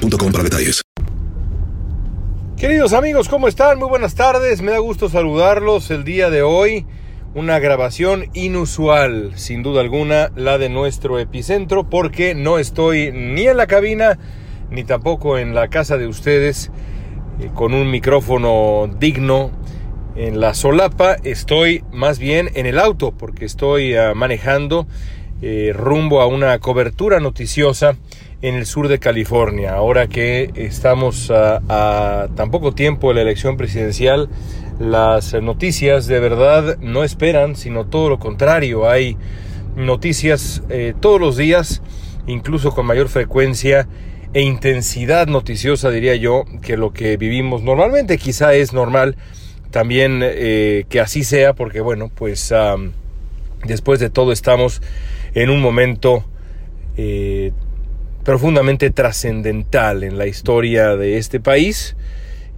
para detalles. Queridos amigos, ¿cómo están? Muy buenas tardes, me da gusto saludarlos el día de hoy. Una grabación inusual, sin duda alguna, la de nuestro epicentro, porque no estoy ni en la cabina, ni tampoco en la casa de ustedes, eh, con un micrófono digno en la solapa, estoy más bien en el auto, porque estoy ah, manejando eh, rumbo a una cobertura noticiosa en el sur de California. Ahora que estamos a, tan poco tiempo de la elección presidencial, las noticias de verdad no esperan, sino todo lo contrario. Hay noticias eh, todos los días, incluso con mayor frecuencia e intensidad noticiosa, diría yo, que lo que vivimos normalmente. Quizá es normal también eh, que así sea, porque bueno, pues después de todo estamos en un momento eh, profundamente trascendental en la historia de este país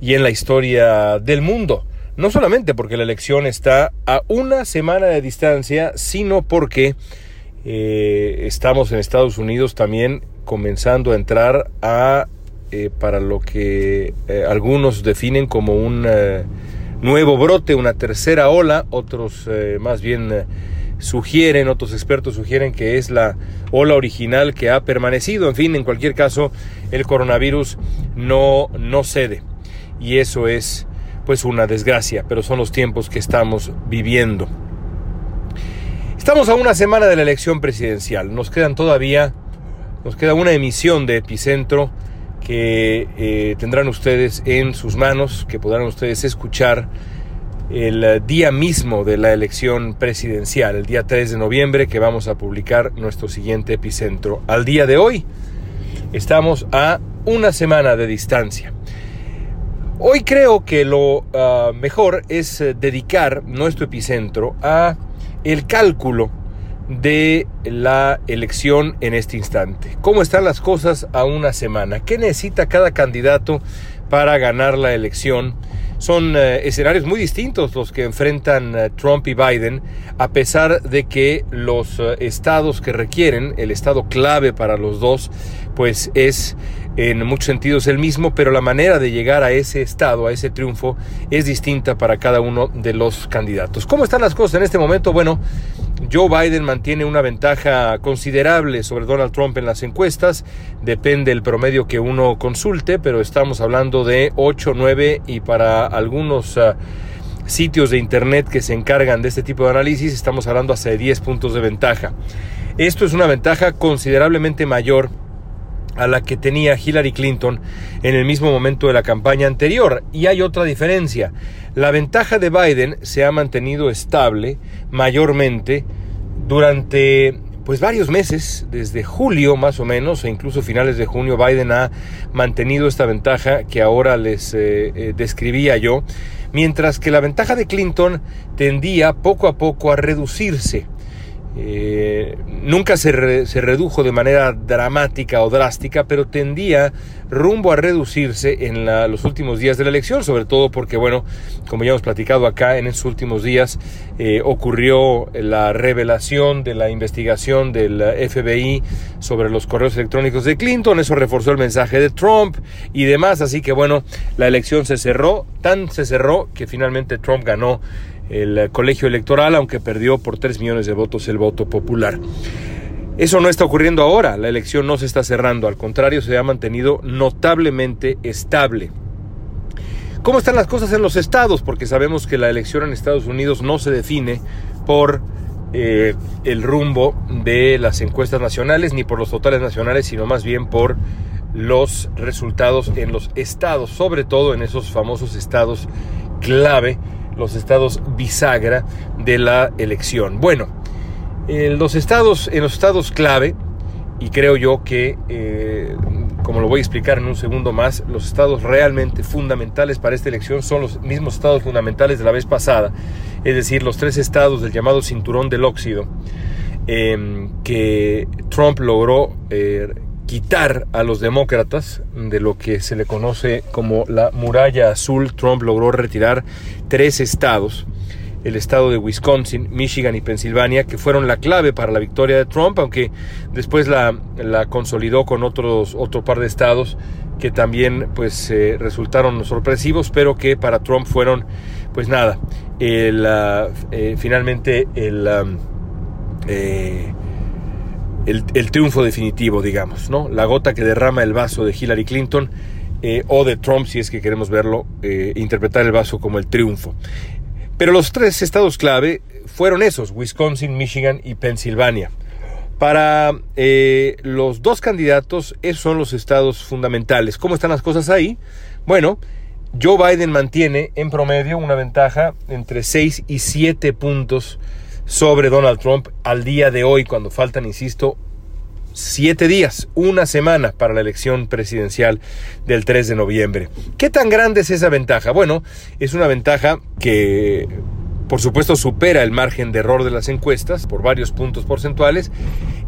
y en la historia del mundo. No solamente porque la elección está a una semana de distancia, sino porque eh, estamos en Estados Unidos también comenzando a entrar a, eh, para lo que algunos definen como un nuevo brote, una tercera ola, otros más bien sugieren, otros expertos sugieren que es la ola original que ha permanecido. En fin, en cualquier caso, el coronavirus no, no cede. Y eso es pues una desgracia, pero son los tiempos que estamos viviendo. Estamos a una semana de la elección presidencial. Nos quedan todavía, nos queda una emisión de Epicentro que eh, tendrán ustedes en sus manos, que podrán ustedes escuchar el día mismo de la elección presidencial, el día 3 de noviembre, que vamos a publicar nuestro siguiente epicentro. Al día de hoy estamos a una semana de distancia. Hoy creo que lo uh, mejor es dedicar nuestro epicentro a el cálculo de la elección en este instante. ¿Cómo están las cosas a una semana? ¿Qué necesita cada candidato para ganar la elección? Son eh, escenarios muy distintos los que enfrentan eh, Trump y Biden, a pesar de que los eh, estados que requieren, el estado clave para los dos, pues es en muchos sentidos el mismo, pero la manera de llegar a ese estado, a ese triunfo, es distinta para cada uno de los candidatos. ¿Cómo están las cosas en este momento? Bueno, Joe Biden mantiene una ventaja considerable sobre Donald Trump en las encuestas, depende el promedio que uno consulte, pero estamos hablando de 8, 9 y para algunos... Uh, sitios de internet que se encargan de este tipo de análisis, estamos hablando hasta de 10 puntos de ventaja. Esto es una ventaja considerablemente mayor a la que tenía Hillary Clinton en el mismo momento de la campaña anterior. Y hay otra diferencia. La ventaja de Biden se ha mantenido estable mayormente durante pues varios meses, desde julio más o menos, e incluso finales de junio, Biden ha mantenido esta ventaja que ahora les eh, eh, describía yo, mientras que la ventaja de Clinton tendía poco a poco a reducirse. Eh, nunca se, se, redujo de manera dramática o drástica, pero tendía rumbo a reducirse en los últimos días de la elección, sobre todo porque, bueno, como ya hemos platicado acá, en esos últimos días eh, ocurrió la revelación de la investigación del FBI sobre los correos electrónicos de Clinton, eso reforzó el mensaje de Trump y demás, así que, bueno, la elección se cerró, tan se cerró que finalmente Trump ganó el colegio electoral, aunque perdió por 3 millones de votos el voto popular. Eso no está ocurriendo ahora, la elección no se está cerrando, al contrario, se ha mantenido notablemente estable. ¿Cómo están las cosas en los estados? Porque sabemos que la elección en Estados Unidos no se define por eh, el rumbo de las encuestas nacionales ni por los totales nacionales, sino más bien por los resultados en los estados, sobre todo en esos famosos estados clave los estados bisagra de la elección. Bueno, en los estados, en los estados clave, y creo yo que, eh, como lo voy a explicar en un segundo más, los estados realmente fundamentales para esta elección son los mismos estados fundamentales de la vez pasada, es decir, los tres estados del llamado cinturón del óxido, em, que Trump logró eh, quitar a los demócratas de lo que se le conoce como la muralla azul. Trump logró retirar tres estados, el estado de Wisconsin, Michigan y Pensilvania, que fueron la clave para la victoria de Trump, aunque después la, consolidó con otros, otro par de estados que también pues eh, resultaron sorpresivos, pero que para Trump fueron pues nada, el, ah, eh, finalmente el... Eh, el, triunfo definitivo, digamos, ¿no? La gota que derrama el vaso de Hillary Clinton eh, o de Trump, si es que queremos verlo, eh, interpretar el vaso como el triunfo. Pero los tres estados clave fueron esos, Wisconsin, Michigan y Pensilvania. Para eh, los dos candidatos, esos son los estados fundamentales. ¿Cómo están las cosas ahí? Bueno, Joe Biden mantiene en promedio una ventaja entre 6 y 7 puntos sobre Donald Trump al día de hoy, cuando faltan, insisto, siete días, una semana para la elección presidencial del 3 de noviembre. ¿Qué tan grande es esa ventaja? Bueno, es una ventaja que por supuesto supera el margen de error de las encuestas por varios puntos porcentuales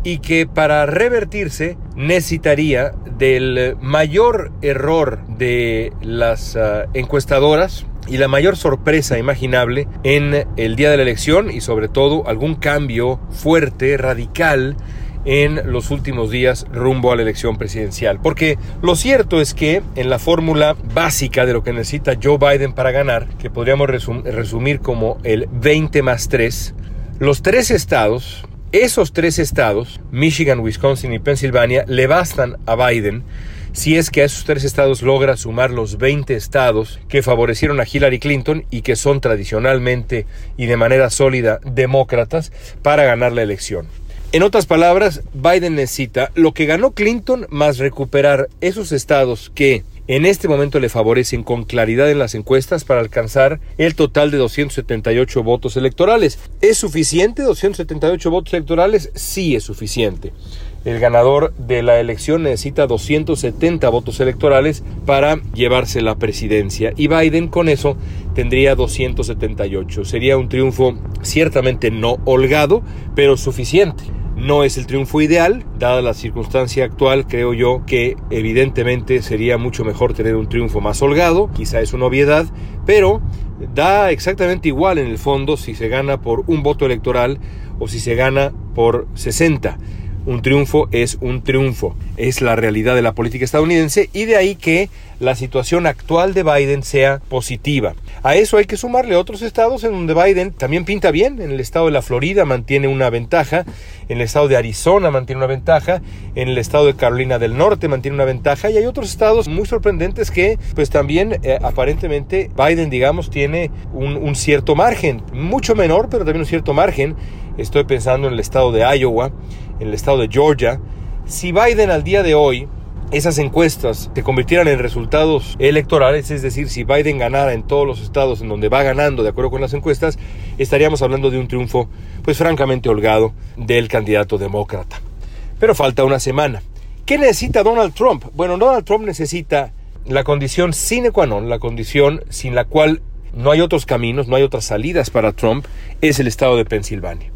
y que para revertirse necesitaría del mayor error de las ah, encuestadoras y la mayor sorpresa imaginable en el día de la elección y sobre todo algún cambio fuerte, radical en los últimos días rumbo a la elección presidencial. Porque lo cierto es que en la fórmula básica de lo que necesita Joe Biden para ganar, que podríamos resumir como el 20 más 3, los tres estados, esos tres estados, Michigan, Wisconsin y Pensilvania, le bastan a Biden si es que a esos tres estados logra sumar los 20 estados que favorecieron a Hillary Clinton y que son tradicionalmente y de manera sólida demócratas para ganar la elección. En otras palabras, Biden necesita lo que ganó Clinton más recuperar esos estados que en este momento le favorecen con claridad en las encuestas para alcanzar el total de 278 votos electorales. ¿Es suficiente 278 votos electorales? Sí es suficiente el ganador de la elección necesita 270 votos electorales para llevarse la presidencia y Biden con eso tendría 278. Sería un triunfo ciertamente no holgado, pero suficiente. No es el triunfo ideal, dada la circunstancia actual, creo yo que evidentemente sería mucho mejor tener un triunfo más holgado, quizá es una obviedad, pero da exactamente igual en el fondo si se gana por un voto electoral o si se gana por 60 un triunfo es un triunfo. Es la realidad de la política estadounidense y de ahí que la situación actual de Biden sea positiva. A eso hay que sumarle otros estados en donde Biden también pinta bien. En el estado de la Florida mantiene una ventaja, en el estado de Arizona mantiene una ventaja, en el estado de Carolina del Norte mantiene una ventaja y hay otros estados muy sorprendentes que pues también eh, aparentemente Biden digamos tiene un, un cierto margen, mucho menor pero también un cierto margen. Estoy pensando en el estado de Iowa, en el estado de Georgia, si Biden al día de hoy esas encuestas se convirtieran en resultados electorales, es decir, si Biden ganara en todos los estados en donde va ganando de acuerdo con las encuestas, estaríamos hablando de un triunfo pues francamente holgado del candidato demócrata. Pero falta una semana. ¿Qué necesita Donald Trump? Bueno, Donald Trump necesita la condición sine qua non, la condición sin la cual no hay otros caminos, no hay otras salidas para Trump, es el estado de Pensilvania.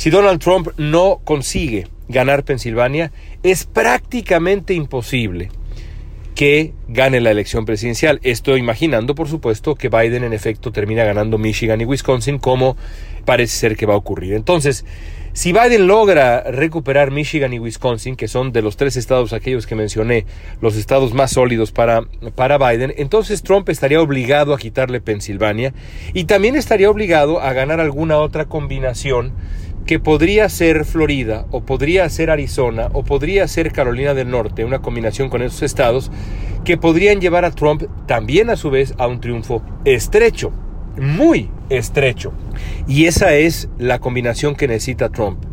Si Donald Trump no consigue ganar Pensilvania, es prácticamente imposible que gane la elección presidencial. Estoy imaginando, por supuesto, que Biden en efecto termina ganando Michigan y Wisconsin, como parece ser que va a ocurrir. Entonces, si Biden logra recuperar Michigan y Wisconsin, que son de los tres estados aquellos que mencioné, los estados más sólidos para, para Biden, entonces Trump estaría obligado a quitarle Pensilvania y también estaría obligado a ganar alguna otra combinación que podría ser Florida o podría ser Arizona o podría ser Carolina del Norte, una combinación con esos estados que podrían llevar a Trump también a su vez a un triunfo estrecho, muy estrecho. Y esa es la combinación que necesita Trump.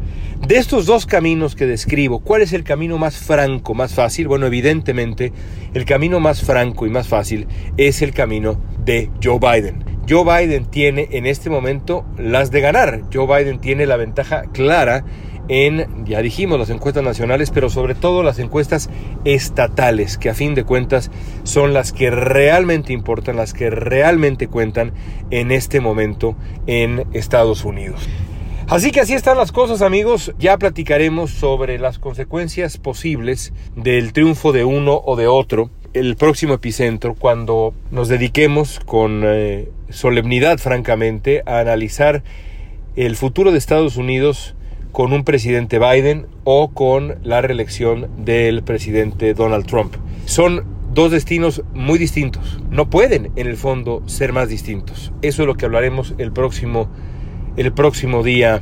De estos dos caminos que describo, ¿cuál es el camino más franco, más fácil? Bueno, evidentemente, el camino más franco y más fácil es el camino de Joe Biden. Joe Biden tiene en este momento las de ganar. Joe Biden tiene la ventaja clara en, ya dijimos, las encuestas nacionales, pero sobre todo las encuestas estatales, que a fin de cuentas son las que realmente importan, las que realmente cuentan en este momento en Estados Unidos. Así que así están las cosas amigos, ya platicaremos sobre las consecuencias posibles del triunfo de uno o de otro el próximo epicentro cuando nos dediquemos con eh, solemnidad, francamente, a analizar el futuro de Estados Unidos con un presidente Biden o con la reelección del presidente Donald Trump. Son dos destinos muy distintos. No pueden, en el fondo, ser más distintos. Eso es lo que hablaremos el próximo, el próximo día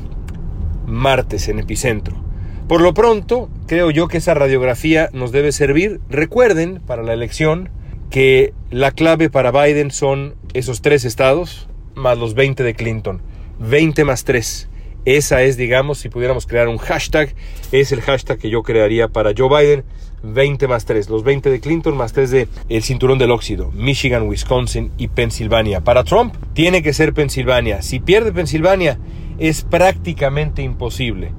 martes en Epicentro. Por lo pronto, creo yo que esa radiografía nos debe servir. Recuerden para la elección que la clave para Biden son esos tres estados más los 20 de Clinton. 20 más 3. Esa es, digamos, si pudiéramos crear un hashtag, es el hashtag que yo crearía para Joe Biden. 20 más 3, los 20 de Clinton más 3 de el cinturón del óxido, Michigan, Wisconsin y Pensilvania. Para Trump tiene que ser Pensilvania. Si pierde Pensilvania es prácticamente imposible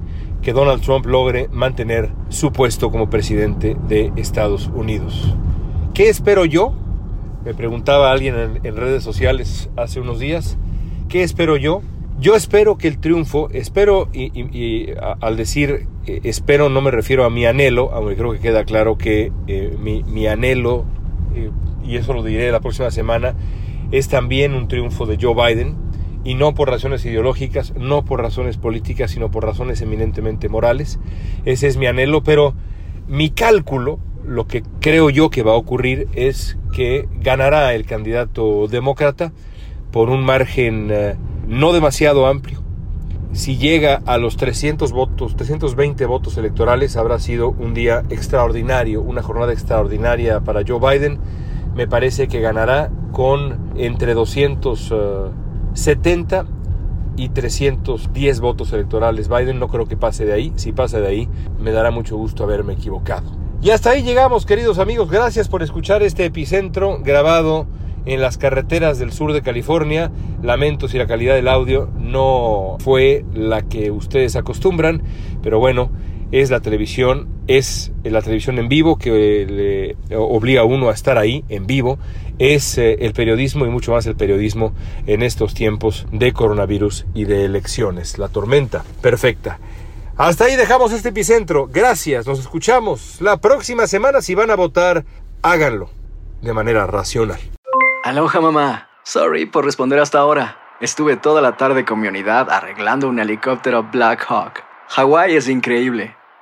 que Donald Trump logre mantener su puesto como presidente de Estados Unidos. ¿Qué espero yo? Me preguntaba alguien en, redes sociales hace unos días. ¿Qué espero yo? Yo espero que el triunfo, espero, y, al decir eh, espero no me refiero a mi anhelo, aunque creo que queda claro que eh, mi, anhelo, eh, y eso lo diré la próxima semana, es también un triunfo de Joe Biden, y no por razones ideológicas, no por razones políticas, sino por razones eminentemente morales. Ese es mi anhelo, pero mi cálculo, lo que creo yo que va a ocurrir es que ganará el candidato demócrata por un margen eh, no demasiado amplio. Si llega a los 300 votos, 320 votos electorales, habrá sido un día extraordinario, una jornada extraordinaria para Joe Biden. Me parece que ganará con entre 200 70 y 310 votos electorales. Biden no creo que pase de ahí. Si pasa de ahí, me dará mucho gusto haberme equivocado. Y hasta ahí llegamos, queridos amigos. Gracias por escuchar este epicentro grabado en las carreteras del sur de California. Lamento si la calidad del audio no fue la que ustedes acostumbran, pero bueno, es la televisión, es la televisión en vivo que le obliga a uno a estar ahí en vivo, es eh, el periodismo y mucho más el periodismo en estos tiempos de coronavirus y de elecciones. La tormenta perfecta. Hasta ahí dejamos este epicentro. Gracias, nos escuchamos la próxima semana. Si van a votar, háganlo de manera racional. Aloha mamá. Sorry por responder hasta ahora. Estuve toda la tarde con mi unidad arreglando un helicóptero Black Hawk. Hawái es increíble.